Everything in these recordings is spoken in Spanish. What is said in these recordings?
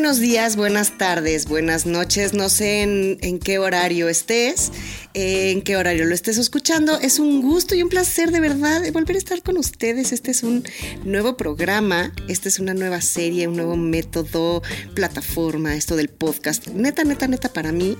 Buenos días, buenas tardes, buenas noches. No sé en, qué horario estés, eh, en qué horario lo estés escuchando. Es un gusto y un placer de verdad volver a estar con ustedes. Este es un nuevo programa, esta es una nueva serie, un nuevo método, plataforma, esto del podcast. Neta, neta, neta, para mí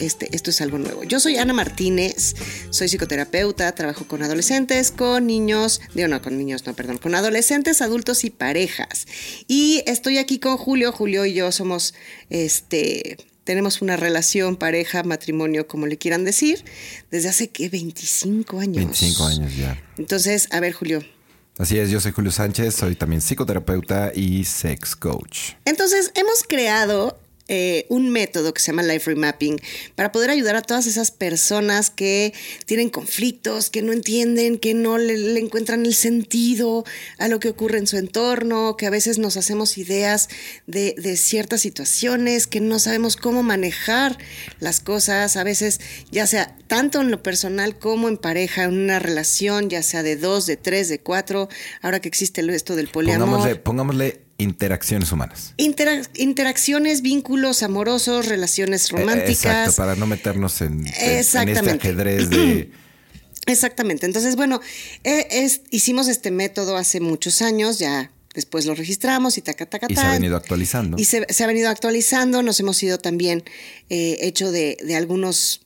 este, esto es algo nuevo. Yo soy Ana Martínez, soy psicoterapeuta, trabajo con adolescentes, con niños, digo no, con niños, no, perdón, con adolescentes, adultos y parejas. Y estoy aquí con Julio, Julio y yo somos, este, tenemos una relación, pareja, matrimonio, como le quieran decir, desde hace que 25 años. 25 años ya. Entonces, a ver, Julio, Así es, yo soy Julio Sánchez, soy también psicoterapeuta y sex coach. Entonces, hemos creado eh, un método que se llama Life Remapping para poder ayudar a todas esas personas que tienen conflictos, que no entienden, que no le, encuentran el sentido a lo que ocurre en su entorno, que a veces nos hacemos ideas de, de ciertas situaciones, que no sabemos cómo manejar las cosas, a veces ya sea tanto en lo personal como en pareja, en una relación, ya sea de dos, de tres, de cuatro, ahora que existe esto del poliamor. Pongámosle, pongámosle Interacciones humanas. interacciones, vínculos amorosos, relaciones eh, románticas. Exacto, para no meternos en, este ajedrez de... Exactamente. Entonces, bueno, eh, hicimos este método hace muchos años, ya después lo registramos y taca, taca, Y se ha venido actualizando. Y se, ha venido actualizando. Nos hemos ido también eh, hecho de, de, algunos,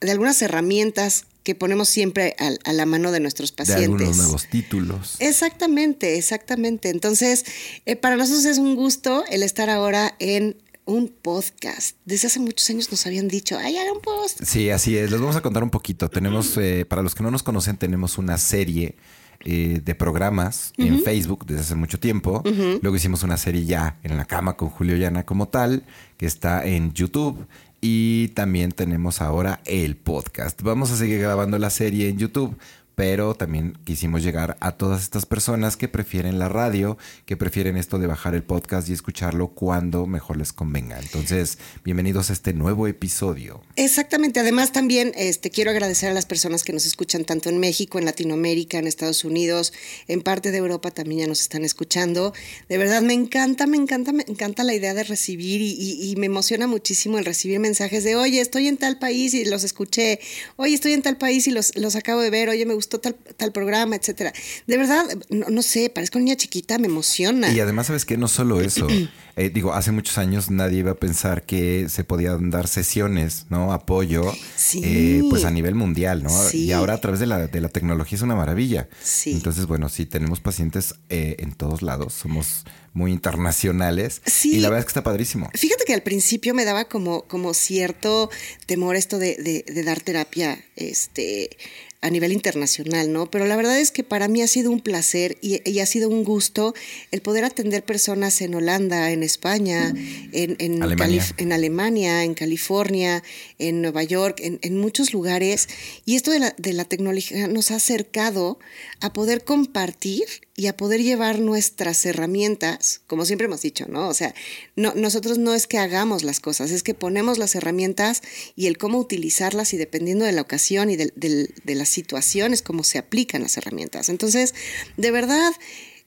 de algunas herramientas que ponemos siempre a, la mano de nuestros pacientes. De algunos nuevos títulos. Exactamente, exactamente. Entonces, eh, para nosotros es un gusto el estar ahora en un podcast. Desde hace muchos años nos habían dicho, ay, hagan un post. Sí, así es. Les vamos a contar un poquito. Tenemos, eh, para los que no nos conocen, tenemos una serie eh, de programas en Facebook desde hace mucho tiempo. Luego hicimos una serie ya en la cama con Julio Llana como tal, que está en YouTube y también tenemos ahora el podcast. Vamos a seguir grabando la serie en YouTube pero también quisimos llegar a todas estas personas que prefieren la radio, que prefieren esto de bajar el podcast y escucharlo cuando mejor les convenga. Entonces, bienvenidos a este nuevo episodio. Exactamente. Además, también este, quiero agradecer a las personas que nos escuchan tanto en México, en Latinoamérica, en Estados Unidos, en parte de Europa también ya nos están escuchando. De verdad, me encanta, me encanta, me encanta la idea de recibir y, me emociona muchísimo el recibir mensajes de, oye, estoy en tal país y los escuché, oye, estoy en tal país y los, los acabo de ver, oye, me gustó tal, tal programa, etcétera. De verdad, no, sé, parezco una niña chiquita, me emociona. Y además, ¿sabes qué? No solo eso. Eh, digo, hace muchos años nadie iba a pensar que se podían dar sesiones, ¿no? Apoyo, eh, pues a nivel mundial, ¿no? Y ahora a través de la, de la tecnología es una maravilla. Sí. Entonces, bueno, sí, tenemos pacientes eh, en todos lados, somos muy internacionales. Sí. Y la verdad es que está padrísimo. Fíjate que al principio me daba como, como cierto temor esto de, de, de dar terapia este, a nivel internacional, ¿no? Pero la verdad es que para mí ha sido un placer y, ha sido un gusto el poder atender personas en Holanda, en España, en, en, Alemania. en Alemania, en California, en Nueva York, en, muchos lugares. Y esto de la, de la tecnología nos ha acercado a poder compartir y a poder llevar nuestras herramientas, como siempre hemos dicho, ¿no? O sea, no, nosotros no es que hagamos las cosas, es que ponemos las herramientas y el cómo utilizarlas y dependiendo de la ocasión y de, de las situaciones, cómo se aplican las herramientas. Entonces, de verdad,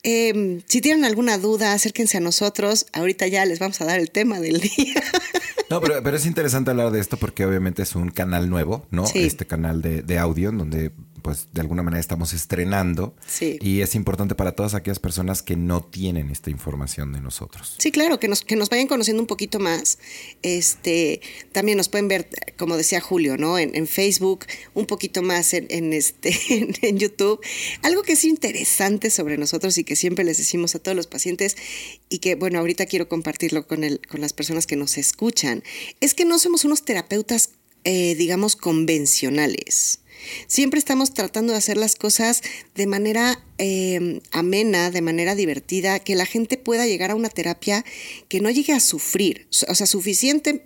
em, si tienen alguna duda, acérquense a nosotros. Ahorita ya les vamos a dar el tema del día. No, pero, pero es interesante hablar de esto porque obviamente es un canal nuevo, ¿no? Este canal de, de audio en donde pues de alguna manera estamos estrenando. Sí. Y es importante para todas aquellas personas que no tienen esta información de nosotros. Sí, claro, que nos, que nos vayan conociendo un poquito más. Este, también nos pueden ver, como decía Julio, ¿no? En, Facebook, un poquito más en, este, en, YouTube. Algo que es interesante sobre nosotros y que siempre les decimos a todos los pacientes y que, bueno, ahorita quiero compartirlo con, el, con las personas que nos escuchan, es que no somos unos terapeutas, eh, digamos, convencionales. Siempre estamos tratando de hacer las cosas de manera eh, amena, de manera divertida, que la gente pueda llegar a una terapia que no llegue a sufrir. O sea, suficiente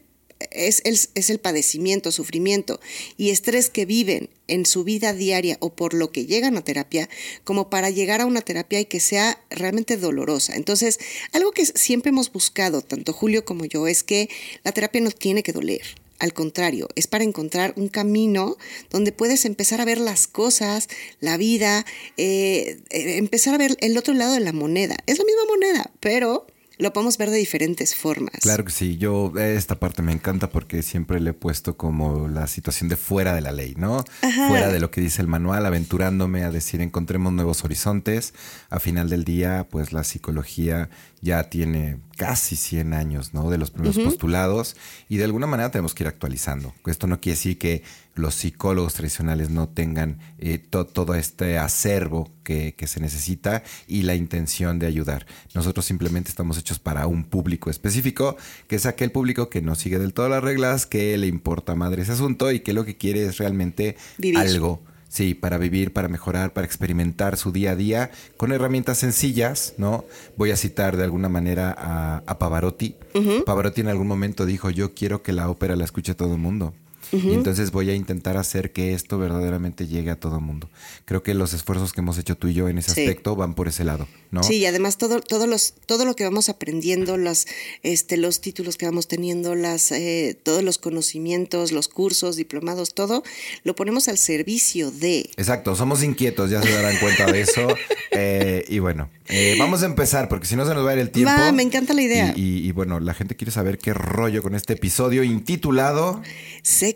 es el, es el, padecimiento, sufrimiento y estrés que viven en su vida diaria o por lo que llegan a terapia, como para llegar a una terapia y que sea realmente dolorosa. Entonces, algo que siempre hemos buscado, tanto Julio como yo, es que la terapia no tiene que doler. Al contrario, es para encontrar un camino donde puedes empezar a ver las cosas, la vida, eh, eh, empezar a ver el otro lado de la moneda. Es la misma moneda, pero lo podemos ver de diferentes formas. Claro que sí, yo esta parte me encanta porque siempre le he puesto como la situación de fuera de la ley, ¿no? Fuera de lo que dice el manual, aventurándome a decir encontremos nuevos horizontes. A final del día, pues la psicología ya tiene casi 100 años, ¿no? De los primeros postulados y de alguna manera tenemos que ir actualizando. Esto no quiere decir que los psicólogos tradicionales no tengan eh, todo este acervo que, se necesita y la intención de ayudar. Nosotros simplemente estamos hechos para un público específico, que es aquel público que no sigue del todo las reglas, que le importa madre ese asunto y que lo que quiere es realmente algo Sí, para vivir, para mejorar, para experimentar su día a día con herramientas sencillas, ¿no? Voy a citar de alguna manera a, Pavarotti. Pavarotti en algún momento dijo, yo quiero que la ópera la escuche todo el mundo. Y entonces voy a intentar hacer que esto verdaderamente llegue a todo mundo. Creo que los esfuerzos que hemos hecho tú y yo en ese aspecto van por ese lado, ¿no? Sí, y además todo, todo, los, todo lo que vamos aprendiendo, los, este, los títulos que vamos teniendo, las, eh, todos los conocimientos, los cursos, diplomados, todo, lo ponemos al servicio de... Exacto, somos inquietos, ya se darán cuenta de eso. Eh, y bueno, eh, vamos a empezar, porque si no se nos va a ir el tiempo. me encanta la idea. Y, bueno, la gente quiere saber qué rollo con este episodio intitulado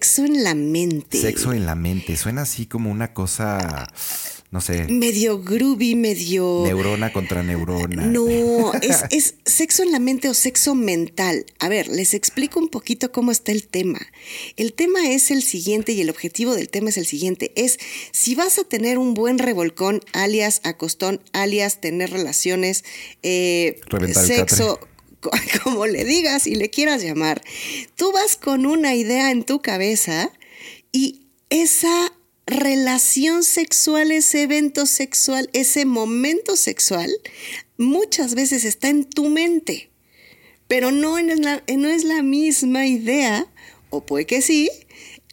Sexo en la mente. Sexo en la mente. Suena así como una cosa no sé. Medio groovy, medio. Neurona contra neurona. No, es, es, sexo en la mente o sexo mental. A ver, les explico un poquito cómo está el tema. El tema es el siguiente y el objetivo del tema es el siguiente. Es si vas a tener un buen revolcón, alias acostón, alias tener relaciones, eh, sexo como le digas y le quieras llamar, tú vas con una idea en tu cabeza y esa relación sexual, ese evento sexual, ese momento sexual, muchas veces está en tu mente, pero no, no es la misma idea, o puede que sí,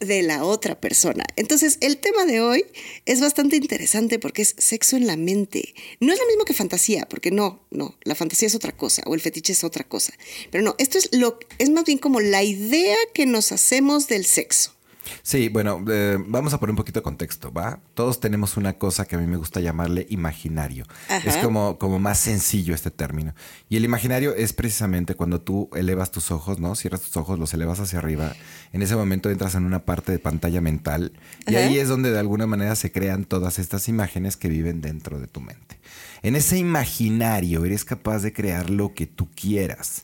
de la otra persona. Entonces, el tema de hoy es bastante interesante porque es sexo en la mente. No es lo mismo que fantasía, porque no, no, la fantasía es otra cosa o el fetiche es otra cosa. Pero no, esto es lo es más bien como la idea que nos hacemos del sexo. Sí, bueno, eh, vamos a poner un poquito de contexto, ¿va? Todos tenemos una cosa que a mí me gusta llamarle imaginario. Es como, como más sencillo este término. Y el imaginario es precisamente cuando tú elevas tus ojos, ¿no? Cierras tus ojos, los elevas hacia arriba. En ese momento entras en una parte de pantalla mental y ahí es donde de alguna manera se crean todas estas imágenes que viven dentro de tu mente. En ese imaginario eres capaz de crear lo que tú quieras.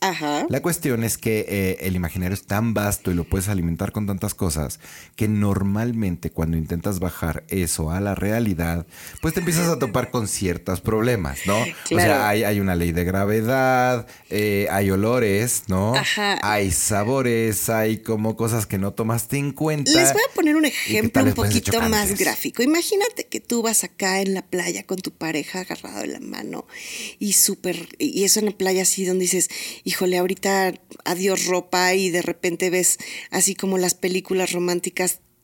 La cuestión es que eh, el imaginario es tan vasto y lo puedes alimentar con tantas cosas que normalmente cuando intentas bajar eso a la realidad, pues te empiezas a topar con ciertos problemas, ¿no? O sea, hay, una ley de gravedad, eh, hay olores, ¿no? Hay sabores, hay como cosas que no tomaste en cuenta. Les voy a poner un ejemplo un poquito más gráfico. Imagínate que tú vas acá en la playa con tu pareja agarrado la mano y súper, y eso en la playa así donde dices, híjole, ahorita adiós ropa y de repente ves así como las películas románticas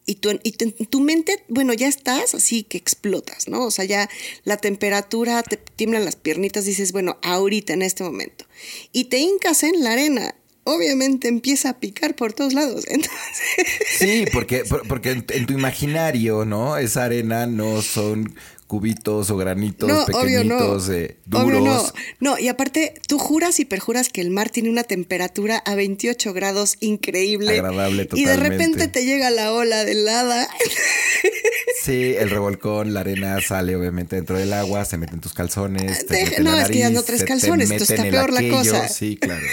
y, tu, y tu, mente, bueno, ya estás así que explotas, ¿no? O sea, ya la temperatura, te tiemblan las piernitas, dices, bueno, ahorita, en este momento. Y te hincas en la arena obviamente empieza a picar por todos lados. Sí, porque, porque en, tu imaginario, ¿no? Esa arena no son cubitos o granitos pequeñitos, eh, duros. no. y aparte tú juras y perjuras que el mar tiene una temperatura a 28 grados increíble. Agradable totalmente. Y de repente te llega la ola de helada. Sí, el revolcón, la arena sale obviamente dentro del agua, se mete en tus calzones. no, es que ya no tres calzones, entonces está peor la cosa. Sí, claro.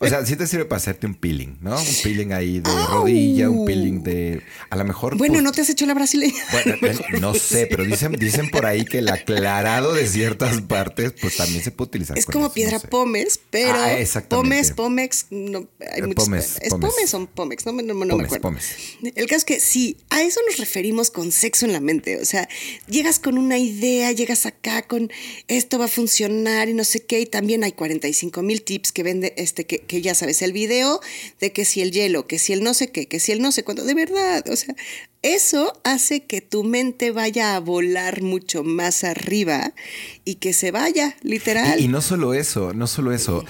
O sea, sí te sirve para hacerte un peeling, ¿no? Un peeling ahí de rodilla, un peeling de. A lo mejor. Bueno, pues no te has hecho la brasileña. Bueno, no sé, pero dicen, dicen por ahí que el aclarado de ciertas partes, pues también se puede utilizar. Es como piedra pómez, pero. Ah, Pómez, pómex, no, hay eh, pómez, ¿Es pómez o pómex? No, no, no me acuerdo. Pómez. El caso es que sí, a eso nos referimos con sexo en la mente. O sea, llegas con una idea, llegas acá con esto va a funcionar y no sé qué. Y también hay 45 mil tips que vende, este, que, que, ya sabes, el video de que si el hielo, que si el no sé qué, que si el no sé cuánto. De verdad, o sea, eso hace que tu mente vaya a volar mucho más arriba y que se vaya, literal. Y, no solo eso, no solo eso.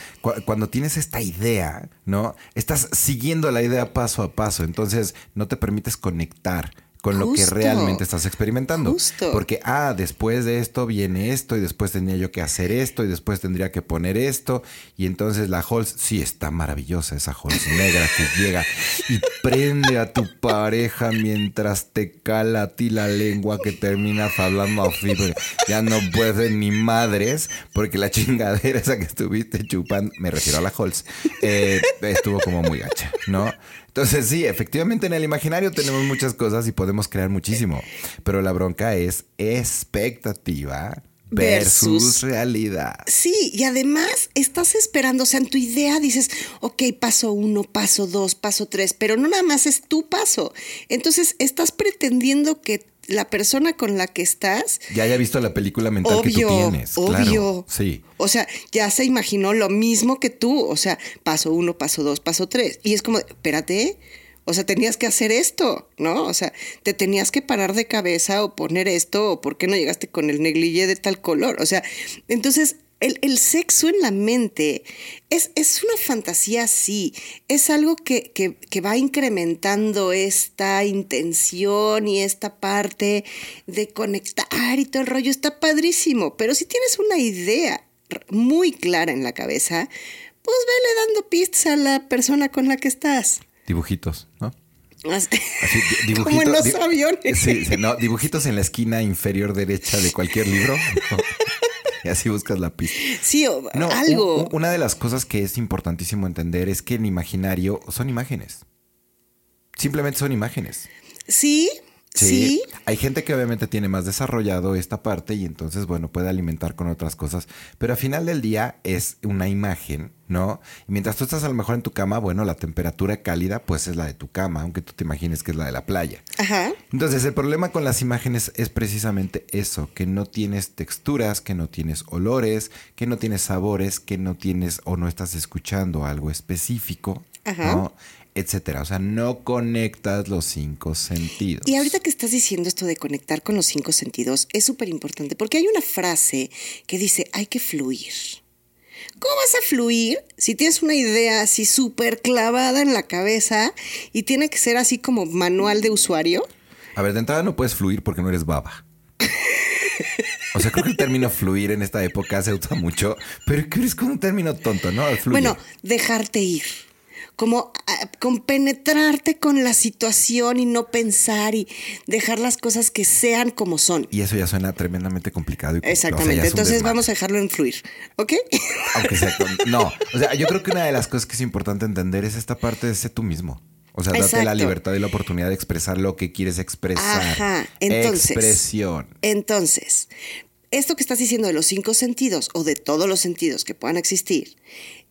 cuando tienes esta idea, ¿no? Estás siguiendo la idea paso a paso. Entonces no te permites conectar con lo que realmente estás experimentando. Justo. Porque, ah, después de esto viene esto y después tendría yo que hacer esto y después tendría que poner esto. Y entonces la Halls, sí, está maravillosa esa Halls negra que llega y prende a tu pareja mientras te cala a ti la lengua que terminas hablando así. Ya no puedes ni madres porque la chingadera esa que estuviste chupando, me refiero a la Halls, eh, estuvo como muy gacha, ¿no? Entonces sí, efectivamente en el imaginario tenemos muchas cosas y podemos crear muchísimo, pero la bronca es expectativa versus, Versus- realidad. Sí, y además estás esperando, o sea, en tu idea dices, ok, paso uno, paso dos, paso tres, pero no nada más es tu paso. Entonces estás pretendiendo que la persona con la que estás, Ya haya visto la película mental que tú tienes. obvio. Claro, sí. O sea, ya se imaginó lo mismo que tú, o sea, paso uno, paso dos, paso tres. Y es como, espérate, o sea, tenías que hacer esto, ¿no? O sea, te tenías que parar de cabeza o poner esto, o por qué no llegaste con el negligé de tal color. O sea, entonces el, el sexo en la mente es, es una fantasía, sí. Es algo que, que- que va incrementando esta intención y esta parte de conectar y todo el rollo. Está padrísimo. Pero si tienes una idea muy clara en la cabeza, pues vele dando pistas a la persona con la que estás. Dibujitos, ¿no? Así- Como en los aviones. Sí, sí, no, dibujitos en la esquina inferior derecha de cualquier libro. Y así buscas la pista. Sí, o No, algo. una de las cosas que es importantísimo entender es que en imaginario son imágenes. Simplemente son imágenes. sí, sí. Hay gente que obviamente tiene más desarrollado esta parte y entonces, bueno, puede alimentar con otras cosas. Pero al final del día es una imagen, ¿no? Y mientras tú estás a lo mejor en tu cama, bueno, la temperatura cálida pues es la de tu cama, aunque tú te imagines que es la de la playa. Ajá. Entonces, el problema con las imágenes es precisamente eso, que no tienes texturas, que no tienes olores, que no tienes sabores, que no tienes o no estás escuchando algo específico, Ajá. ¿no? Etcétera. O sea, no conectas los cinco sentidos. Y ahorita que estás diciendo esto de conectar con los cinco sentidos, es súper importante porque hay una frase que dice, hay que fluir. ¿Cómo vas a fluir si tienes una idea así súper clavada en la cabeza y tiene que ser así como manual de usuario? A ver, de entrada no puedes fluir porque no eres baba. O sea, creo que el término fluir en esta época se usa mucho, pero que es como un término tonto, ¿no? Fluye. Bueno, dejarte ir. Como ah, compenetrarte con la situación y no pensar y dejar las cosas que sean como son. Y eso ya suena tremendamente complicado. Y, o sea, ya Exactamente. Entonces vamos a dejarlo en fluir. ¿Ok? Aunque sea con- No, o sea, yo creo que una de las cosas que es importante entender es esta parte de ser tú mismo. O sea, date la libertad y la oportunidad de expresar lo que quieres expresar. Ajá, entonces- Expresión. Entonces, esto que estás diciendo de los cinco sentidos o de todos los sentidos que puedan existir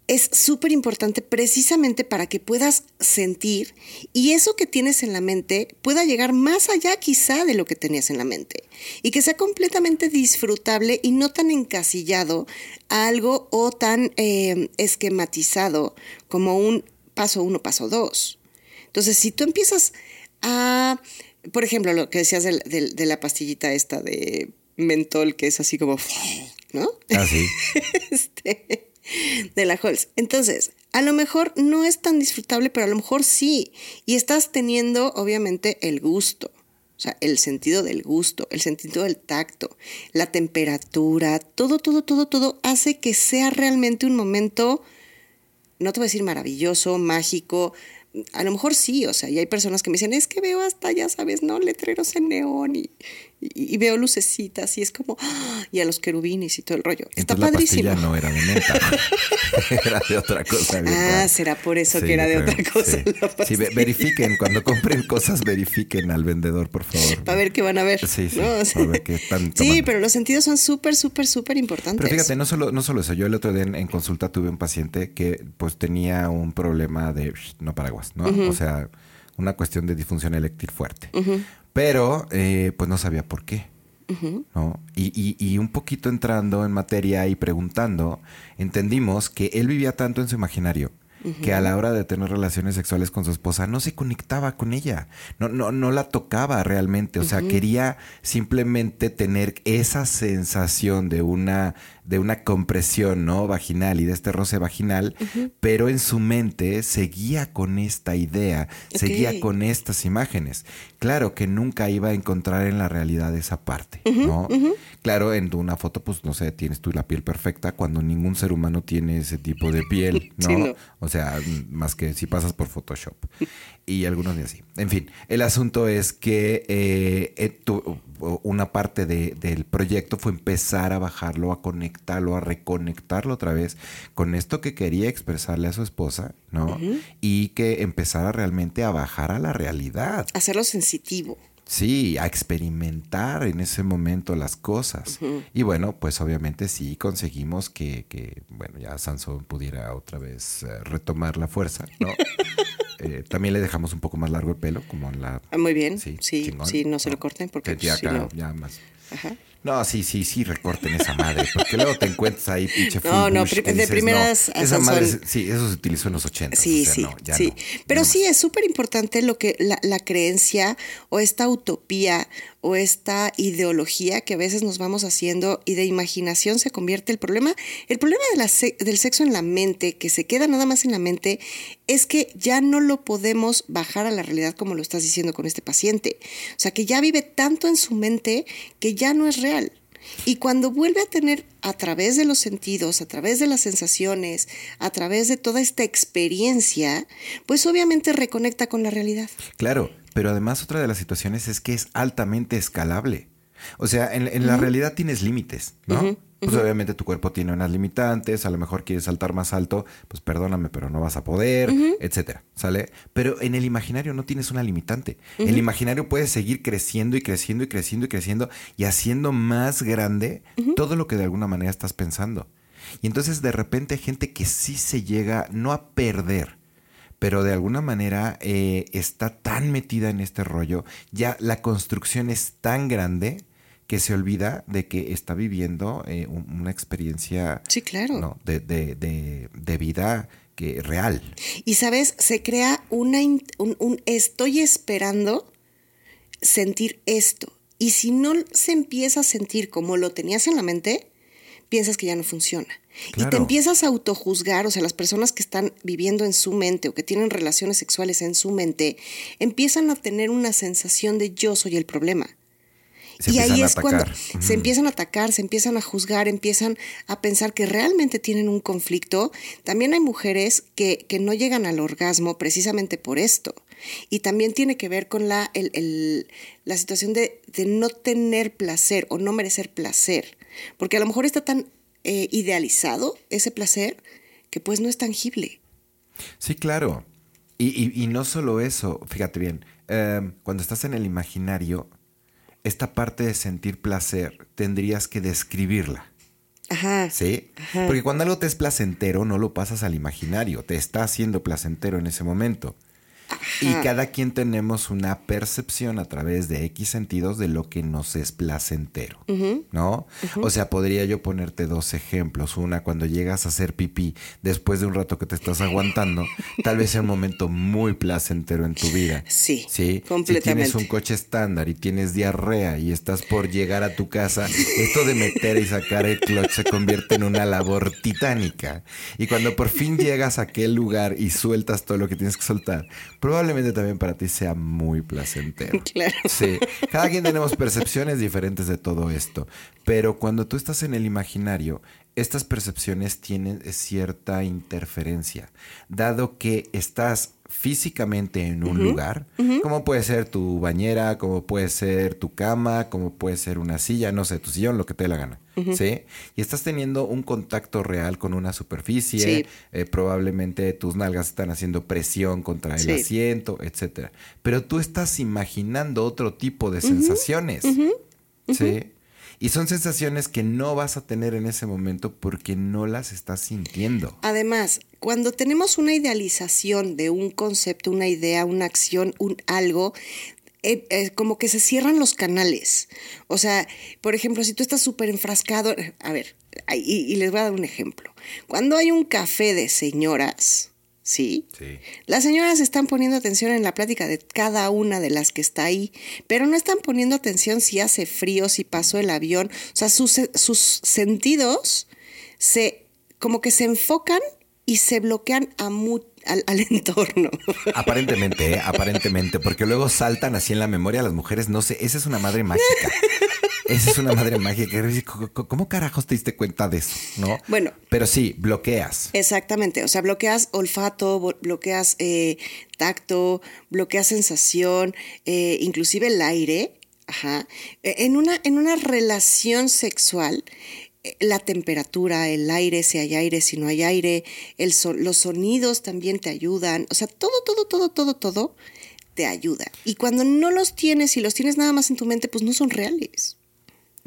es súper importante precisamente para que puedas sentir y eso que tienes en la mente pueda llegar más allá quizá de lo que tenías en la mente y que sea completamente disfrutable y no tan encasillado a algo o tan eh, esquematizado como un paso uno, paso dos. Entonces, si tú empiezas a, por ejemplo, lo que decías del- de, la pastillita esta de mentol, que es así como, ¿no? Ah, sí. Este, de la Halls. Entonces, a lo mejor no es tan disfrutable, pero a lo mejor sí. Y estás teniendo, obviamente, el gusto. O sea, el sentido del gusto, el sentido del tacto, la temperatura, todo, todo, todo, todo hace que sea realmente un momento no te voy a decir maravilloso, mágico. A lo mejor sí, o sea, y hay personas que me dicen, es que veo hasta, ya sabes, ¿no? Letreros en neón y, y- y veo lucecitas y es como, ¡ah! y a los querubines y todo el rollo. Está Entonces la padrísimo. no era de menta. era de otra cosa. bien Ah, rara. será por eso Sí, que era de otra cosa. Sí, la verifiquen. Cuando compren cosas, verifiquen al vendedor, por favor. Para ver qué van a ver. Sí, sí, ¿no? O sea, para ver qué están sí, pero los sentidos son súper, súper, súper importantes. Pero fíjate, no solo, no solo eso. Yo el otro día en, en consulta tuve un paciente que pues tenía un problema de no paraguas, ¿no? O sea, una cuestión de disfunción eléctrica fuerte. Pero eh, pues no sabía por qué. ¿no? Y, y- y un poquito entrando en materia y preguntando, entendimos que él vivía tanto en su imaginario que a la hora de tener relaciones sexuales con su esposa no se conectaba con ella, no, no, no la tocaba realmente, o sea, quería simplemente tener esa sensación de una de una compresión ¿no? vaginal y de este roce vaginal, pero en su mente seguía con esta idea, seguía con estas imágenes. Claro que nunca iba a encontrar en la realidad esa parte, ¿no? Claro, en una foto, pues no sé, tienes tú la piel perfecta cuando ningún ser humano tiene ese tipo de piel, ¿no? O sea, más que si pasas por Photoshop. Y algunos de así. En fin, el asunto es que eh, eh una parte del proyecto fue empezar a bajarlo, a conectarlo, a reconectarlo otra vez con esto que quería expresarle a su esposa, ¿no? Y que empezara realmente a bajar a la realidad. Hacerlo sensitivo. Sí, a experimentar en ese momento las cosas. Y bueno, pues obviamente sí conseguimos que, que bueno, ya Sansón pudiera otra vez eh, retomar la fuerza, ¿no? Eh, también le dejamos un poco más largo el pelo, como en la... Ah, muy bien, sí, sí, sí, no se lo corten porque... Ya, pues, ya más... Ajá. No, sí, sí, sí, recorten esa madre, porque luego te encuentras ahí, pinche No, no, de primeras. esa madre, sí, eso se utilizó en los 80. Sí, sí, sí. Pero sí, es súper importante lo que la, la, creencia o esta utopía o esta ideología que a veces nos vamos haciendo y de imaginación se convierte el problema. El problema de la del sexo en la mente, que se queda nada más en la mente, es que ya no lo podemos bajar a la realidad como lo estás diciendo con este paciente. O sea, que ya vive tanto en su mente que ya no es real. Y cuando vuelve a tener a través de los sentidos, a través de las sensaciones, a través de toda esta experiencia, pues obviamente reconecta con la realidad. Claro, pero además otra de las situaciones es que es altamente escalable. O sea, en, la realidad tienes límites, ¿no? Pues obviamente tu cuerpo tiene unas limitantes, a lo mejor quieres saltar más alto, pues perdóname, pero no vas a poder, etcétera, ¿sale? Pero en el imaginario no tienes una limitante. El imaginario puede seguir creciendo y creciendo y creciendo y creciendo y haciendo más grande todo lo que de alguna manera estás pensando. Y entonces de repente hay gente que sí se llega no a perder, pero de alguna manera eh, está tan metida en este rollo, ya la construcción es tan grande que se olvida de que está viviendo eh, una experiencia sí, claro. ¿no? de, de, de, de, vida que, real. Y sabes, se crea una, un, un estoy esperando sentir esto. Y si no se empieza a sentir como lo tenías en la mente, piensas que ya no funciona. Y te empiezas a autojuzgar, o sea, las personas que están viviendo en su mente o que tienen relaciones sexuales en su mente, empiezan a tener una sensación de yo soy el problema. y ahí es cuando se empiezan a atacar, se empiezan a juzgar, empiezan a pensar que realmente tienen un conflicto. También hay mujeres que, que no llegan al orgasmo precisamente por esto. Y también tiene que ver con la, el, la situación de, de no tener placer o no merecer placer. Porque a lo mejor está tan eh, idealizado ese placer que pues no es tangible. Sí, claro. Y, no solo eso, fíjate bien, em, cuando estás en el imaginario, esta parte de sentir placer tendrías que describirla. Ajá. ¿Sí? Porque cuando algo te es placentero, no lo pasas al imaginario, te está haciendo placentero en ese momento. Y cada quien tenemos una percepción a través de X sentidos de lo que nos es placentero, ¿no? O sea, podría yo ponerte dos ejemplos. Una, cuando llegas a hacer pipí después de un rato que te estás aguantando, tal vez sea un momento muy placentero en tu vida. Sí, sí. Completamente. Si tienes un coche estándar y tienes diarrea y estás por llegar a tu casa, esto de meter y sacar el clutch se convierte en una labor titánica. Y cuando por fin llegas a aquel lugar y sueltas todo lo que tienes que soltar, probablemente también para ti sea muy placentero. Claro. Sí. Cada quien tenemos percepciones diferentes de todo esto. Pero cuando tú estás en el imaginario, estas percepciones tienen cierta interferencia, dado que estás físicamente en un lugar, como puede ser tu bañera, como puede ser tu cama, como puede ser una silla, no sé, tu sillón, lo que te dé la gana, ¿sí? Y estás teniendo un contacto real con una superficie, eh, probablemente tus nalgas están haciendo presión contra el asiento, etcétera. Pero tú estás imaginando otro tipo de sensaciones, ¿sí? Y son sensaciones que no vas a tener en ese momento porque no las estás sintiendo. Además, cuando tenemos una idealización de un concepto, una idea, una acción, un algo, eh, eh, como que se cierran los canales. O sea, por ejemplo, si tú estás súper enfrascado, a ver, y, y les voy a dar un ejemplo. Cuando hay un café de señoras, ¿sí? Sí. Las señoras están poniendo atención en la plática de cada una de las que está ahí, pero no están poniendo atención si hace frío, si pasó el avión. O sea, sus, sus sentidos se como que se enfocan y se bloquean a mu- al, al entorno. Aparentemente, ¿eh? aparentemente, porque luego saltan así en la memoria las mujeres, no sé, esa es una madre mágica. Esa es una madre mágica. ¿Cómo- ¿Cómo carajos te diste cuenta de eso? ¿No? Bueno. Pero sí, bloqueas. Exactamente, o sea, bloqueas olfato, bloqueas eh, tacto, bloqueas sensación, eh, inclusive el aire. Ajá. Eh, En una, en una relación sexual, eh, la temperatura, el aire, si hay aire, si no hay aire, el so- los sonidos también te ayudan. O sea, todo, todo, todo, todo, todo te ayuda. Y cuando no los tienes y los tienes nada más en tu mente, pues no son reales.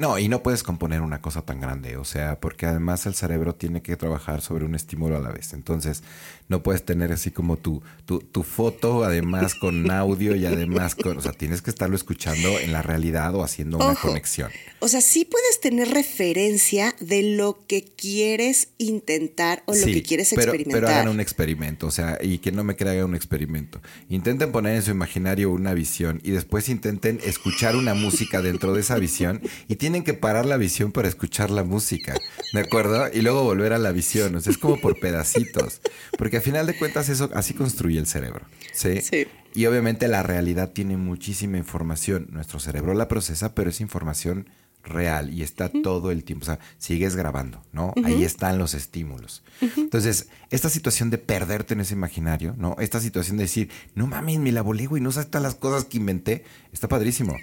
No, y no puedes componer una cosa tan grande, o sea, porque además el cerebro tiene que trabajar sobre un estímulo a la vez. Entonces, no puedes tener así como tu, tu, tu foto, además con audio y además con. O sea, tienes que estarlo escuchando en la realidad o haciendo una conexión. O sea, sí puedes tener referencia de lo que quieres intentar o lo Sí, que quieres pero, experimentar. Pero hagan un experimento, o sea, y que no me crea un experimento. Intenten poner en su imaginario una visión y después intenten escuchar una música dentro de esa visión y tienen que parar la visión para escuchar la música, ¿de acuerdo? Y luego volver a la visión, o sea, es como por pedacitos, porque a final de cuentas eso así construye el cerebro, ¿sí? Sí. Y obviamente la realidad tiene muchísima información. Nuestro cerebro la procesa, pero es información real y está todo el tiempo. O sea, sigues grabando, ¿no? Ahí están los estímulos. Entonces, esta situación de perderte en ese imaginario, ¿no? Esta situación de decir, no mames, me la volé, güey, no sabes todas las cosas que inventé, está padrísimo.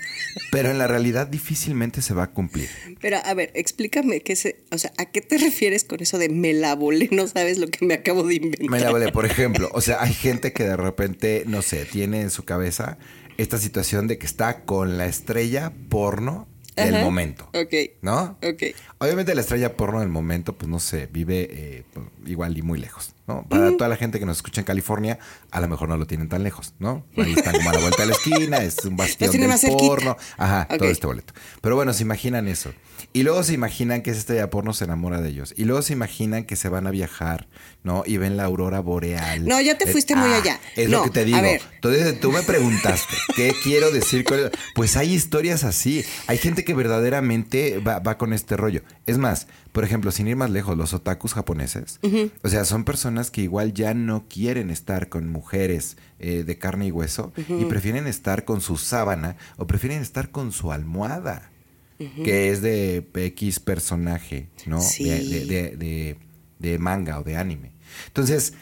Pero en la realidad difícilmente se va a cumplir. Pero a ver, explícame qué se, o sea, ¿a qué te refieres con eso de me la volé? No sabes lo que me acabo de inventar. Me la volé, por ejemplo. O sea, hay gente que de repente, no sé, tiene en su cabeza esta situación de que está con la estrella porno del Ajá. momento. Ok. ¿No? Ok. Obviamente la estrella porno del momento, pues no sé, vive eh, igual y muy lejos, ¿no? Para toda la gente que nos escucha en California, a lo mejor no lo tienen tan lejos, ¿no? Ahí están como a la vuelta de la esquina, es un bastión del porno. Ajá, todo este boleto. Pero bueno, se imaginan eso. Y luego se imaginan que esa estrella porno se enamora de ellos. Y luego se imaginan que se van a viajar, ¿no? Y ven la aurora boreal. No, ya te Eh, fuiste muy ah, allá. Es No, lo que te digo. Entonces tú me preguntaste, ¿qué quiero decir con? Pues hay historias así. Hay gente que verdaderamente va, va con este rollo. Es más, por ejemplo, sin ir más lejos, los otakus japoneses, o sea, son personas que igual ya no quieren estar con mujeres eh, de carne y hueso y prefieren estar con su sábana o prefieren estar con su almohada, que es de X personaje, ¿no? Sí. De- de- de- de, de manga o de anime. Entonces,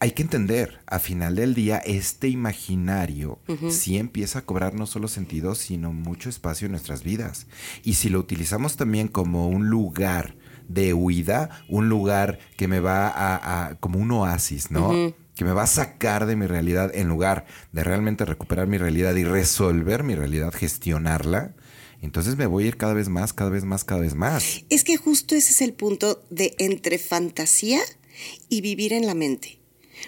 hay que entender, a final del día, este imaginario sí empieza a cobrar no solo sentido, sino mucho espacio en nuestras vidas. Y si lo utilizamos también como un lugar de huida, un lugar que me va a, a- como un oasis, ¿no? Que me va a sacar de mi realidad en lugar de realmente recuperar mi realidad y resolver mi realidad, gestionarla. Entonces me voy a ir cada vez más, cada vez más, cada vez más. Es que justo ese es el punto de entre fantasía y vivir en la mente.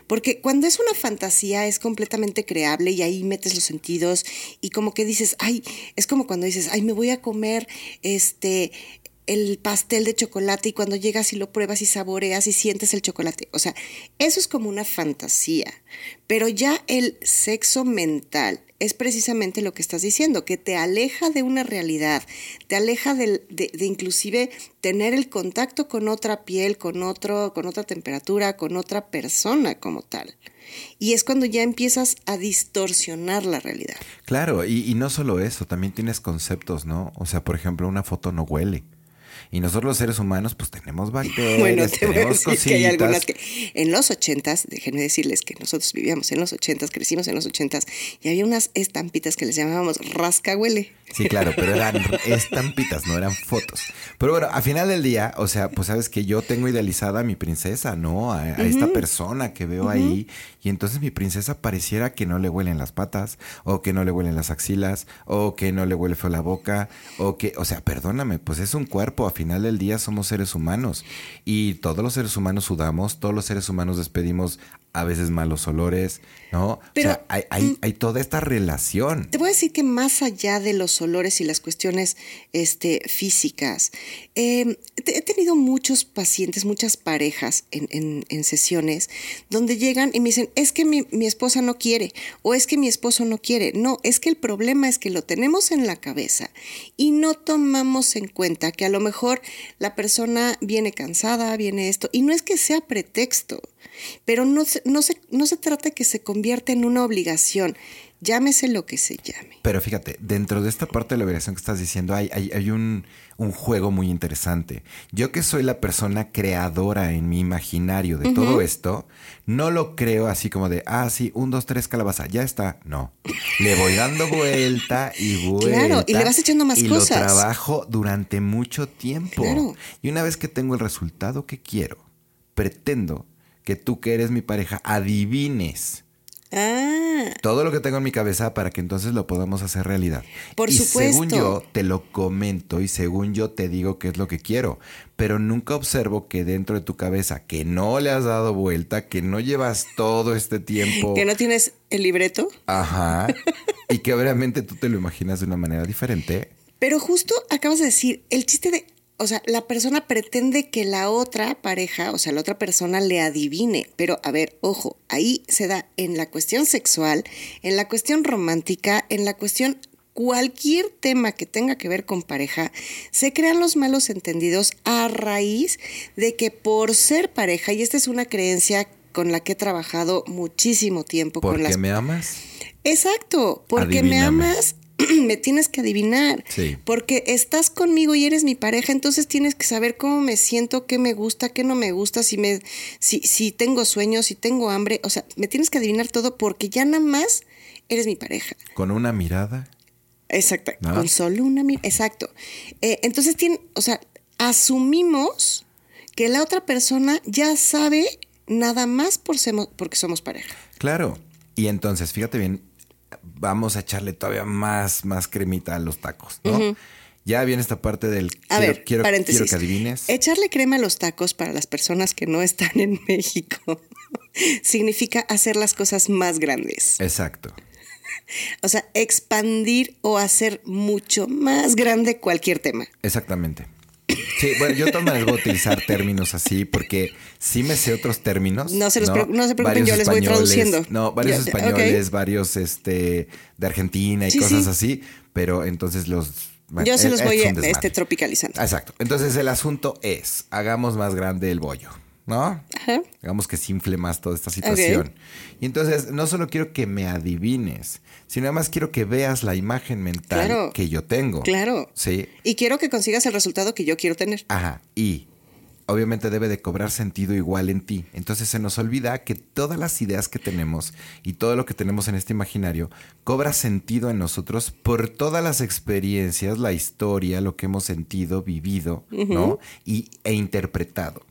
Porque cuando es una fantasía es completamente creable y ahí metes los sentidos y como que dices, ay, es como cuando dices, ay, me voy a comer este el pastel de chocolate y cuando llegas y lo pruebas y saboreas y sientes el chocolate. O sea, eso es como una fantasía. Pero ya el sexo mental es precisamente lo que estás diciendo, que te aleja de una realidad, te aleja de, de inclusive tener el contacto con otra piel, con, otro, con otra temperatura, con otra persona como tal. Y es cuando ya empiezas a distorsionar la realidad. Claro, y no solo eso, también tienes conceptos, ¿no? O sea, por ejemplo, una foto no huele. Y nosotros los seres humanos, pues tenemos bacterias, Bueno, te voy a tenemos decir que hay cositas. algunas que en los ochentas, déjenme decirles que nosotros vivíamos en los ochentas, crecimos en los ochentas, y había unas estampitas que les llamábamos rascahuele. Sí, claro, pero eran estampitas, no eran fotos. Pero bueno, a final del día, o sea, pues sabes que yo tengo idealizada a mi princesa, ¿no? A, a esta persona que veo ahí. Y entonces mi princesa pareciera que no le huelen las patas, o que no le huelen las axilas, o que no le huele feo la boca, o que, o sea, perdóname, pues es un cuerpo. A final del día somos seres humanos. Y todos los seres humanos sudamos, todos los seres humanos despedimos a veces malos olores, ¿no? Pero, o sea, hay, hay, hay toda esta relación. Te voy a decir que más allá de los olores y las cuestiones este, físicas. Em, he tenido muchos pacientes, muchas parejas en, sesiones donde llegan y me dicen, es que mi, esposa no quiere o es que mi esposo no quiere. No, es que el problema es que lo tenemos en la cabeza y no tomamos en cuenta que a lo mejor la persona viene cansada, viene esto, y no es que sea pretexto, pero no, no, se, no se trata que se convierta en una obligación llámese lo que se llame. Pero fíjate, dentro de esta parte de la obligación que estás diciendo, hay, hay, un, juego muy interesante. Yo que soy la persona creadora en mi imaginario de todo esto, no lo creo así como de, ah, sí, un, dos, tres, calabaza, ya está. No. Le voy dando vuelta y vuelta. Claro, y le vas echando más cosas. Y lo trabajo durante mucho tiempo. Claro. Y una vez que tengo el resultado que quiero, pretendo que tú que eres mi pareja adivines Ah. Todo lo que tengo en mi cabeza para que entonces lo podamos hacer realidad. Por y supuesto. Según yo te lo comento y según yo te digo qué es lo que quiero, pero nunca observo que dentro de tu cabeza, que no le has dado vuelta, que no llevas todo este tiempo. Que no tienes el libreto. Ajá. y que obviamente tú te lo imaginas de una manera diferente. Pero justo acabas de decir, el chiste de o sea, la persona pretende que la otra pareja, o sea, la otra persona le adivine. Pero, a ver, ojo, ahí se da en la cuestión sexual, en la cuestión romántica, en la cuestión cualquier tema que tenga que ver con pareja, se crean los malos entendidos a raíz de que por ser pareja, y esta es una creencia con la que he trabajado muchísimo tiempo. ¿Por con las... me amas? Exacto, porque me amas me tienes que adivinar. Porque estás conmigo y eres mi pareja, entonces tienes que saber cómo me siento, qué me gusta, qué no me gusta, si, me, si, si tengo sueños, si tengo hambre. O sea, me tienes que adivinar todo porque ya nada más eres mi pareja. Con una mirada. Exacto, con solo una mirada. Exacto. Eh, entonces, tiene, o sea, asumimos que la otra persona ya sabe nada más por porque somos pareja. Claro. Y entonces, fíjate bien, vamos a echarle todavía más, más cremita a los tacos, ¿no? Ya viene esta parte del a ver, quiero, quiero, que adivines. Echarle crema a los tacos para las personas que no están en México significa hacer las cosas más grandes. Exacto. O sea, expandir o hacer mucho más grande cualquier tema. Exactamente. Sí, bueno, yo también voy a utilizar términos así porque sí me sé otros términos. No se, los ¿no? se preocupen, yo les voy traduciendo. No, varios españoles, varios este, de Argentina y cosas así, pero entonces los... yo se los voy este, tropicalizando. Exacto. Entonces el asunto es, hagamos más grande el bollo. ¿No? Ajá. Digamos que se infle más toda esta situación. Y entonces, no solo quiero que me adivines, sino además quiero que veas la imagen mental que yo tengo. Claro. Sí. Y quiero que consigas el resultado que yo quiero tener. Ajá. Y obviamente debe de cobrar sentido igual en ti. Entonces se nos olvida que todas las ideas que tenemos y todo lo que tenemos en este imaginario cobra sentido en nosotros por todas las experiencias, la historia, lo que hemos sentido, vivido, ¿no? Y, e interpretado.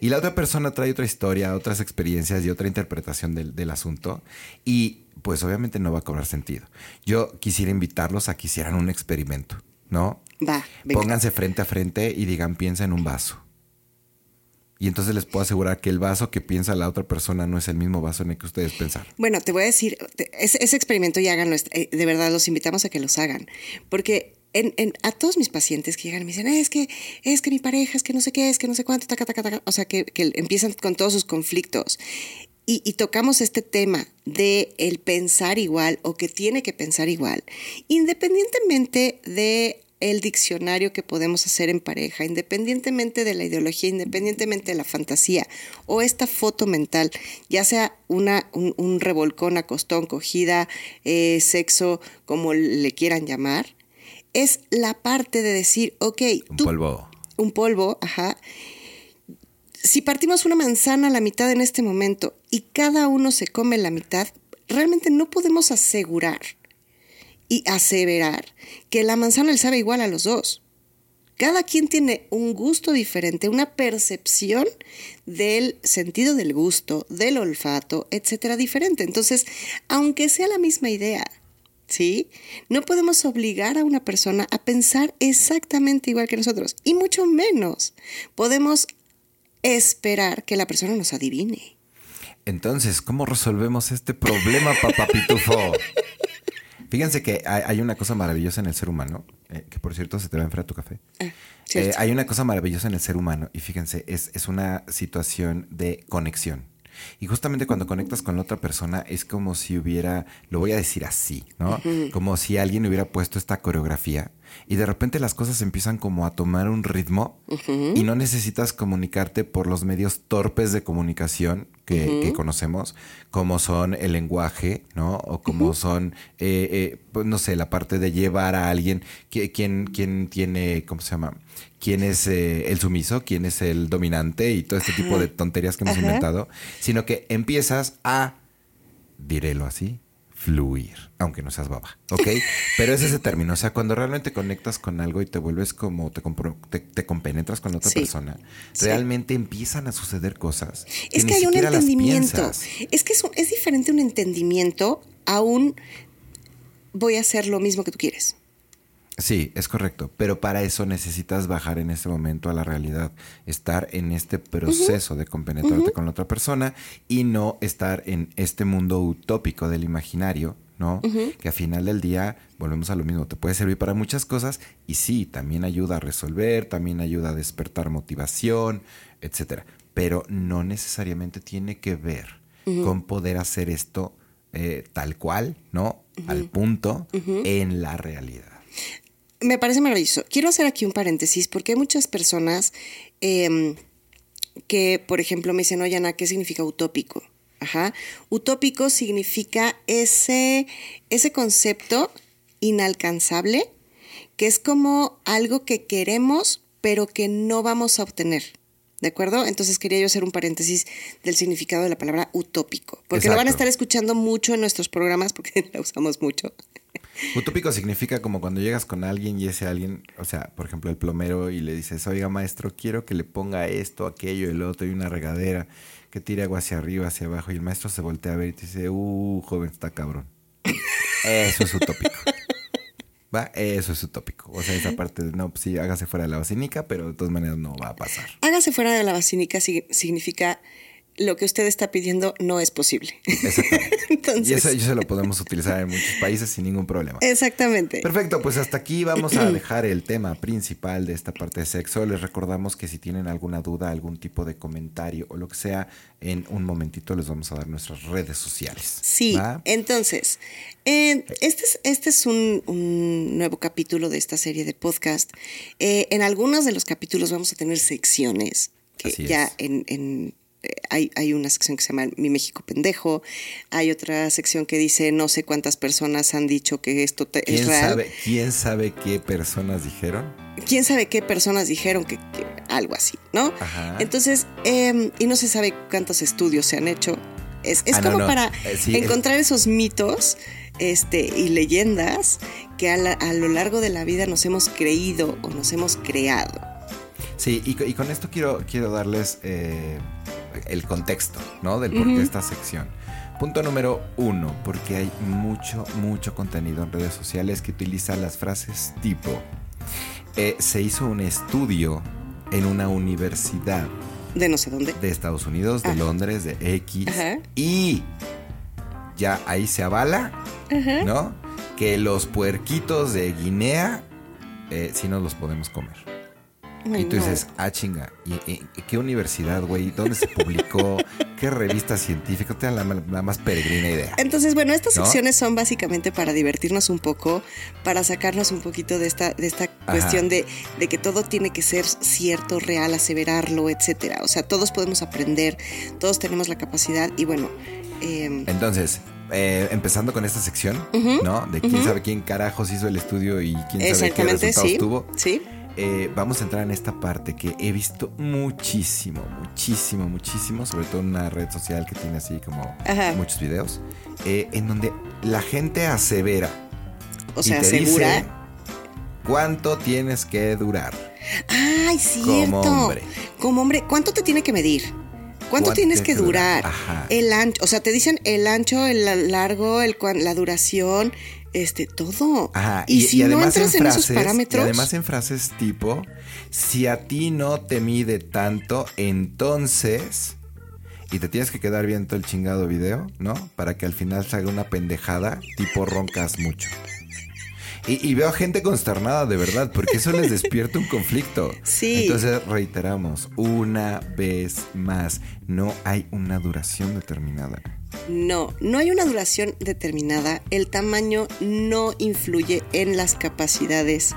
Y la otra persona trae otra historia, otras experiencias y otra interpretación del, asunto. Y pues obviamente no va a cobrar sentido. Yo quisiera invitarlos a que hicieran un experimento, ¿no? Va. Pónganse frente a frente y digan, piensa en un vaso. Y entonces les puedo asegurar que el vaso que piensa la otra persona no es el mismo vaso en el que ustedes pensaron. Bueno, te voy a decir, ese, experimento ya háganlo, eh, de verdad los invitamos a que los hagan, porque en, a todos mis pacientes que llegan y me dicen, es que, es que mi pareja, es que no sé qué, es que no sé cuánto, taca, taca, taca. o sea, que, empiezan con todos sus conflictos. Y, tocamos este tema de el pensar igual o que tiene que pensar igual, independientemente de el diccionario que podemos hacer en pareja, independientemente de la ideología, independientemente de la fantasía o esta foto mental, ya sea una, un, revolcón, acostón, cogida, eh, sexo, como le quieran llamar, es la parte de decir, ok, un polvo. Un polvo, ajá. Si partimos una manzana a la mitad en este momento y cada uno se come la mitad, realmente no podemos asegurar y aseverar que la manzana le sabe igual a los dos. Cada quien tiene un gusto diferente, una percepción del sentido del gusto, del olfato, etcétera, diferente. Entonces, aunque sea la misma idea, ¿sí? No podemos obligar a una persona a pensar exactamente igual que nosotros, y mucho menos podemos esperar que la persona nos adivine. Entonces, ¿cómo resolvemos este problema, papá pitufo? Fíjense que hay, una cosa maravillosa en el ser humano, eh, que por cierto se te va a enfriar tu café. Ah, Eh, hay una cosa maravillosa en el ser humano y fíjense, es, es una situación de conexión. Y justamente cuando conectas con la otra persona es como si hubiera, lo voy a decir así, ¿no? Como si alguien hubiera puesto esta coreografía y de repente las cosas empiezan como a tomar un ritmo y no necesitas comunicarte por los medios torpes de comunicación que, que conocemos, como son el lenguaje, ¿no? O como son, eh, eh, pues, no sé, la parte de llevar a alguien, que- quién, quién tiene, ¿cómo se llama? ¿Quién es eh, el sumiso? ¿Quién es el dominante? Y todo este tipo de tonterías que hemos Ajá. inventado, sino que empiezas a, dirélo así, fluir, aunque no seas baba, ¿ok? Pero es ese término, o sea, cuando realmente conectas con algo y te vuelves como, te, compro- te, te compenetras con la otra Sí. persona, Sí. realmente empiezan a suceder cosas. Es que hay un entendimiento. Es que es, un- es diferente un entendimiento a un voy a hacer lo mismo que tú quieres. Sí, es correcto, pero para eso necesitas bajar en este momento a la realidad, estar en este proceso de compenetrarte con la otra persona y no estar en este mundo utópico del imaginario, ¿no? Que al final del día volvemos a lo mismo, te puede servir para muchas cosas y sí, también ayuda a resolver, también ayuda a despertar motivación, etcétera, pero no necesariamente tiene que ver con poder hacer esto eh, tal cual, ¿no? Al punto en la realidad. Me parece maravilloso. Quiero hacer aquí un paréntesis porque hay muchas personas em, que, por ejemplo, me dicen, oye, Ana, ¿qué significa utópico? Ajá. Utópico significa ese, ese concepto inalcanzable que es como algo que queremos pero que no vamos a obtener. ¿De acuerdo? Entonces quería yo hacer un paréntesis del significado de la palabra utópico, porque lo van a estar escuchando mucho en nuestros programas porque la usamos mucho. Utópico significa como cuando llegas con alguien y ese alguien, o sea, por ejemplo, el plomero y le dices, oiga maestro, quiero que le ponga esto, aquello, el otro y una regadera, que tire agua hacia arriba, hacia abajo. Y el maestro se voltea a ver y te dice, uh, joven, está cabrón. Eso es utópico. ¿Va? Eso es utópico. O sea, esa parte de, no, pues sí, hágase fuera de la basílica, pero de todas maneras no va a pasar. Hágase fuera de la basílica sig- significa lo que usted está pidiendo no es posible. Exactamente. Entonces, Y eso, eso lo podemos utilizar en muchos países sin ningún problema. exactamente. Perfecto, pues hasta aquí vamos a dejar el tema principal de esta parte de sexo. Les recordamos que si tienen alguna duda, algún tipo de comentario o lo que sea, en un momentito les vamos a dar nuestras redes sociales. Sí, ¿va? entonces, eh, este es, este es un, un nuevo capítulo de esta serie de podcast. Eh, en algunos de los capítulos vamos a tener secciones que ya en... en, hay, hay una sección que se llama Mi México Pendejo, hay otra sección que dice no sé cuántas personas han dicho que esto te- es ¿Quién real. sabe, ¿Quién sabe qué personas dijeron? quién sabe qué personas dijeron que, que algo así, ¿no? Ajá. Entonces, eh, y no se sabe cuántos estudios se han hecho. Es, es Ah, como no. para Eh, es- encontrar esos mitos este, y leyendas que a, la- a lo largo de la vida nos hemos creído o nos hemos creado. Sí, y, co- y con esto quiero, quiero darles eh, el contexto, ¿no? Del por qué esta sección. Punto número uno, porque hay mucho, mucho contenido en redes sociales que utiliza las frases tipo, eh, se hizo un estudio en una universidad De no sé dónde. de Estados Unidos, de. Londres, de X, Ajá. y ya ahí se avala, ¿no? Que los puerquitos de Guinea, eh, sí nos los podemos comer. Ay, Y tú no. dices, ah, chinga, ¿y, y- qué universidad, güey? ¿Dónde se publicó? ¿Qué revista científica? Te dan la, la más peregrina idea. Entonces, bueno, estas ¿No? secciones son básicamente para divertirnos un poco, para sacarnos un poquito de esta, de esta cuestión de, de que todo tiene que ser cierto, real, aseverarlo, etcétera. O sea, todos podemos aprender, todos tenemos la capacidad y bueno, eh, Entonces, eh, empezando con esta sección, ¿no? De quién sabe quién carajos hizo el estudio y quién sabe qué resultados sí. tuvo. Sí. Eh, vamos a entrar en esta parte que he visto muchísimo, muchísimo, muchísimo, sobre todo en una red social que tiene así como Ajá. muchos videos, eh, en donde la gente asevera O y sea, te asegura. dice cuánto tienes que durar. Ay, cierto. Como hombre. Como hombre, ¿cuánto te tiene que medir? ¿Cuánto ¿Cuánto tienes tiene que durar? durar? Ajá. El ancho, o sea, te dicen el ancho, el la- largo, el la duración, este, todo. Ajá, y, si no además entras en, esos frases- parámetros, Y además en frases tipo, si a ti no te mide tanto, entonces y te tienes que quedar viendo el chingado video, ¿no? Para que al final salga una pendejada tipo roncas mucho. Y, y veo gente consternada de verdad, porque eso les despierta un conflicto. Sí. Entonces reiteramos, una vez más, no hay una duración determinada. No, no hay una duración determinada. El tamaño no influye en las capacidades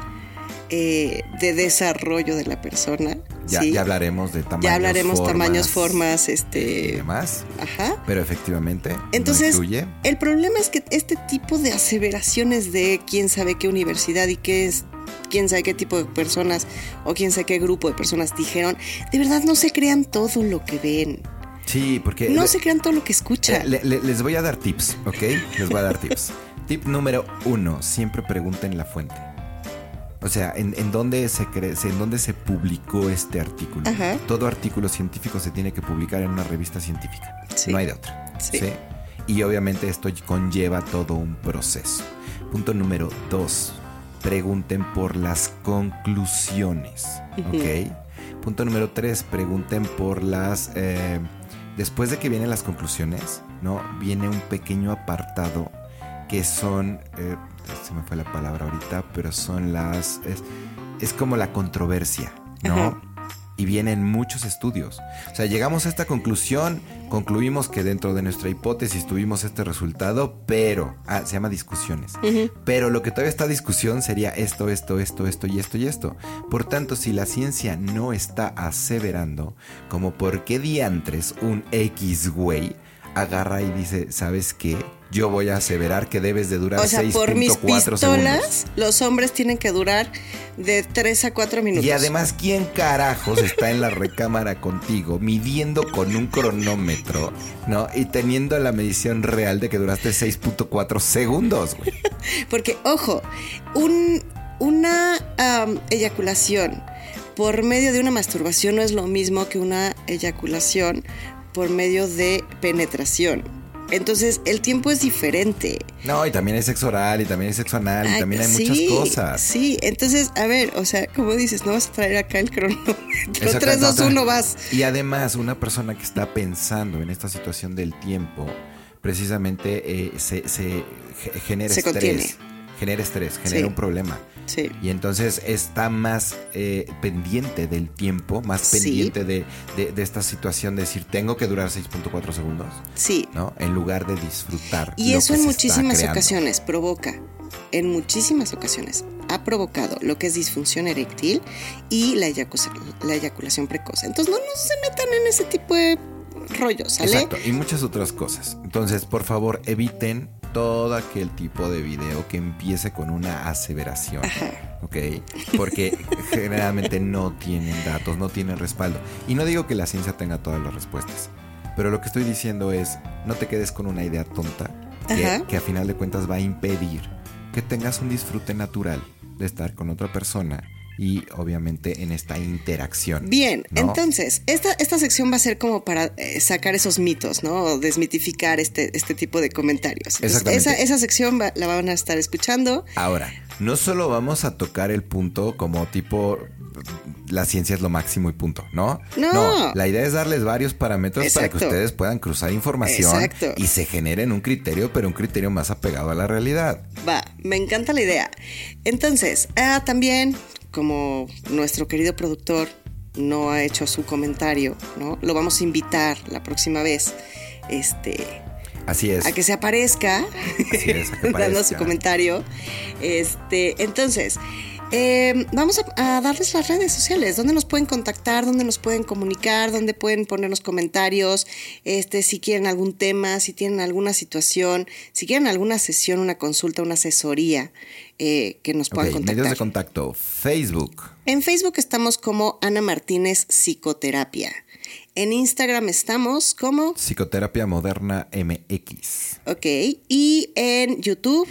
eh, de desarrollo de la persona. Ya, ¿sí? ya hablaremos de tamaños, Ya hablaremos formas tamaños, formas, y este. demás. Ajá. Pero efectivamente, Entonces, no influye. el problema es que este tipo de aseveraciones de quién sabe qué universidad y qué es, quién sabe qué tipo de personas o quién sabe qué grupo de personas dijeron, de verdad no se crean todo lo que ven. Sí, porque No le- se crean todo lo que escuchan. le- le- les voy a dar tips, ¿ok? Les voy a dar tips. Tip número uno, siempre pregunten la fuente. O sea, ¿en, en dónde se cre- en dónde se publicó este artículo? Ajá. Todo artículo científico se tiene que publicar en una revista científica. Sí. No hay de otra. Sí. Y obviamente esto conlleva todo un proceso. Punto número dos. Pregunten por las conclusiones. ¿Ok? Punto número tres. Pregunten por las. eh, después de que vienen las conclusiones, ¿no? Viene un pequeño apartado que son. eh, se me fue la palabra ahorita, pero son las. Es, es como la controversia, ¿no? Y vienen muchos estudios. O sea, llegamos a esta conclusión, concluimos que dentro de nuestra hipótesis tuvimos este resultado, pero. Ah, se llama discusiones. Pero lo que todavía está discusión sería esto, esto, esto, esto y esto y esto. Por tanto, si la ciencia no está aseverando, como por qué diantres un X güey agarra y dice, ¿sabes qué? Yo voy a aseverar que debes de durar O sea, por mis 6.4 pistolas, segundos. los hombres tienen que durar de 3 a 4 minutos. Y además, ¿quién carajos está en la recámara contigo midiendo con un cronómetro, ¿no? Y teniendo la medición real de que duraste 6.4 segundos, güey. Porque, ojo, un- una eyaculación por medio de una masturbación no es lo mismo que una eyaculación por medio de penetración. Entonces, el tiempo es diferente. No, y también hay sexo oral, y también hay sexo anal, y Ay, también hay sí, muchas cosas. Sí, entonces, a ver, o sea, como dices, no vas a traer acá el cronómetro. Exacto, 3, 2, no, 1, vas. Y además, una persona que está pensando en esta situación del tiempo, precisamente eh, se, se ge- genera Se estrés. contiene. Genera estrés, genera Sí. un problema. Sí. Y entonces está más eh, pendiente del tiempo, más Sí. pendiente de, de- de esta situación de decir, tengo que durar 6.4 segundos, Sí. ¿no? En lugar de disfrutar. Y lo eso que en se muchísimas ocasiones provoca, en muchísimas ocasiones, ha provocado lo que es disfunción eréctil y la, la eyaculación precoz. Entonces no, no se metan en ese tipo de rollos, ¿sale? Exacto, y muchas otras cosas. Entonces, por favor, eviten todo aquel tipo de video que empiece con una aseveración. Ajá. ¿Ok? Porque generalmente no tienen datos, no tienen respaldo. Y no digo que la ciencia tenga todas las respuestas. Pero lo que estoy diciendo es, no te quedes con una idea tonta que, que a final de cuentas va a impedir que tengas un disfrute natural de estar con otra persona y obviamente en esta interacción. Bien, ¿no? entonces, esta, esta sección va a ser como para eh, sacar esos mitos, ¿no? O desmitificar este, este tipo de comentarios. Entonces, Exactamente. esa, esa sección va- la van a estar escuchando. Ahora, no solo vamos a tocar el punto como tipo la ciencia es lo máximo y punto, ¿no? No. la idea es darles varios parámetros para que ustedes puedan cruzar información Exacto. y se generen un criterio, pero un criterio más apegado a la realidad. Va, me encanta la idea. Entonces, ah, también, como nuestro querido productor no ha hecho su comentario, ¿no? Lo vamos a invitar la próxima vez. Este, Así es. a que se aparezca, Así es, dando su comentario. Este, entonces, eh, vamos a, a darles las redes sociales, donde nos pueden contactar, donde nos pueden comunicar, donde pueden ponernos comentarios, este, si quieren algún tema, si tienen alguna situación, si quieren alguna sesión, una consulta, una asesoría, eh, que nos puedan contactar. medios de contacto. Facebook. En Facebook estamos como Ana Martínez Psicoterapia. En Instagram estamos como Psicoterapia Moderna MX. Ok, y en YouTube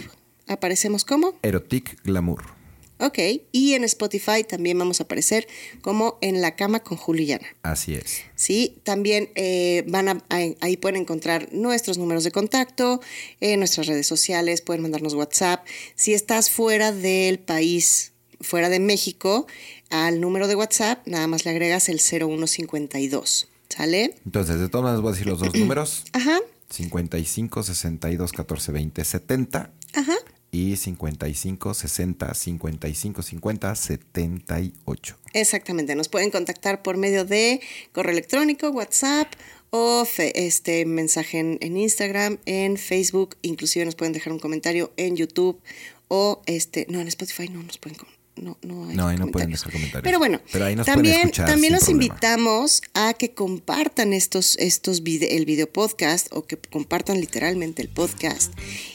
aparecemos como, Erotic Glamour. Ok, y en Spotify también vamos a aparecer como En la cama con Juliana. Así es. Sí, también eh, van a, ahí, pueden encontrar nuestros números de contacto, en nuestras redes sociales, pueden mandarnos WhatsApp. Si estás fuera del país, fuera de México, al número de WhatsApp nada más le agregas el 0152. ¿Sale? Entonces, de todas maneras voy a decir los dos números. Ajá. 55 62 14 20 70 Ajá. Y 55 60 55 50 78. Exactamente. Nos pueden contactar por medio de correo electrónico, WhatsApp o fe- este mensaje en, Instagram, en Facebook. Inclusive nos pueden dejar un comentario en YouTube o este. No, en Spotify no nos pueden. No, no, hay No, ahí no pueden dejar comentarios. Pero bueno, Pero ahí nos pueden también, también los problema. invitamos a que compartan estos, estos vide- el video podcast o que compartan literalmente el podcast.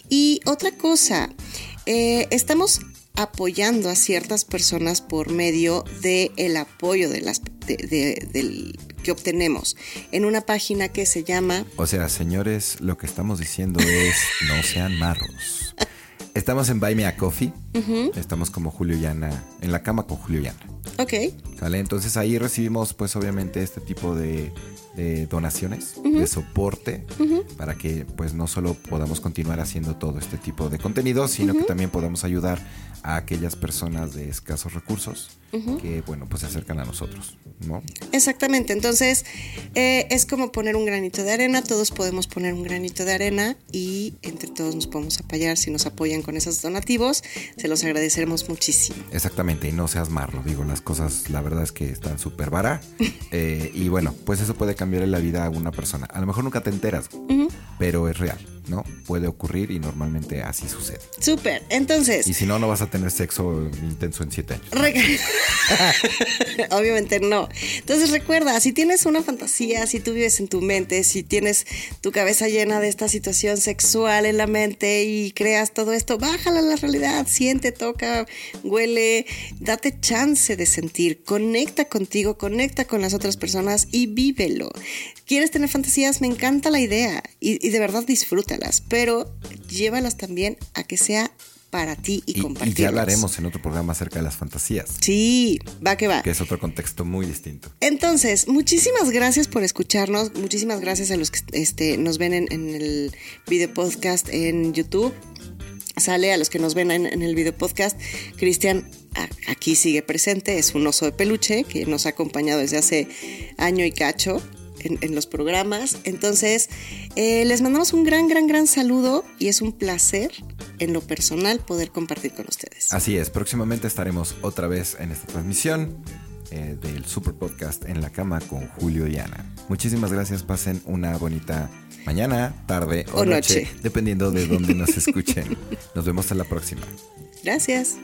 Y otra cosa, eh, estamos apoyando a ciertas personas por medio del el apoyo de las, de- de- del, que obtenemos en una página que se llama O sea, señores, lo que estamos diciendo es no sean marros. Estamos en Buy Me a Coffee. Estamos como Julio Llana, en la cama con Julio Llana. Ok, ¿Sale? Entonces ahí recibimos pues obviamente este tipo de, de donaciones, de soporte, para que pues no solo podamos continuar haciendo todo este tipo de contenido, sino que también podamos ayudar a aquellas personas de escasos recursos que bueno pues se acercan a nosotros, ¿no? Exactamente, entonces eh, es como poner un granito de arena, todos podemos poner un granito de arena y entre todos nos podemos apoyar, si nos apoyan con esos donativos, se los agradeceremos muchísimo. Exactamente, y no seas marro, digo, las cosas la verdad es que están súper vara. Eh, y bueno, pues eso puede cambiar la vida a una persona. A lo mejor nunca te enteras, pero es real, ¿no? Puede ocurrir y normalmente así sucede. Súper, entonces... Y si no, no vas a tener sexo intenso en siete años. Obviamente no. Entonces recuerda, si tienes una fantasía, si tú vives en tu mente, si tienes tu cabeza llena de esta situación sexual en la mente y creas todo esto, bájala a la realidad, siente, toca, huele, date chance de sentir, conecta contigo, conecta con las otras personas y vívelo. ¿Quieres tener fantasías? Me encanta la idea y, y de verdad pero llévalas también a que sea para ti y, Y, y compartirlas. ya hablaremos en otro programa acerca de las fantasías, Sí, va que va. que es otro contexto muy distinto. Entonces, muchísimas gracias por escucharnos. Muchísimas gracias a los que este, nos ven en, en el video podcast en YouTube. Sale a los que nos ven en, en el video podcast. Cristian aquí sigue presente. Es un oso de peluche que nos ha acompañado desde hace año y cacho. En, en los programas. Entonces, eh, les mandamos un gran, gran, gran saludo y es un placer en lo personal poder compartir con ustedes. Así es, próximamente estaremos otra vez en esta transmisión eh, del Super Podcast en la cama con Julio y Ana. Muchísimas gracias, pasen una bonita mañana, tarde o, O noche, noche. dependiendo de dónde nos escuchen. Nos vemos en la próxima. Gracias.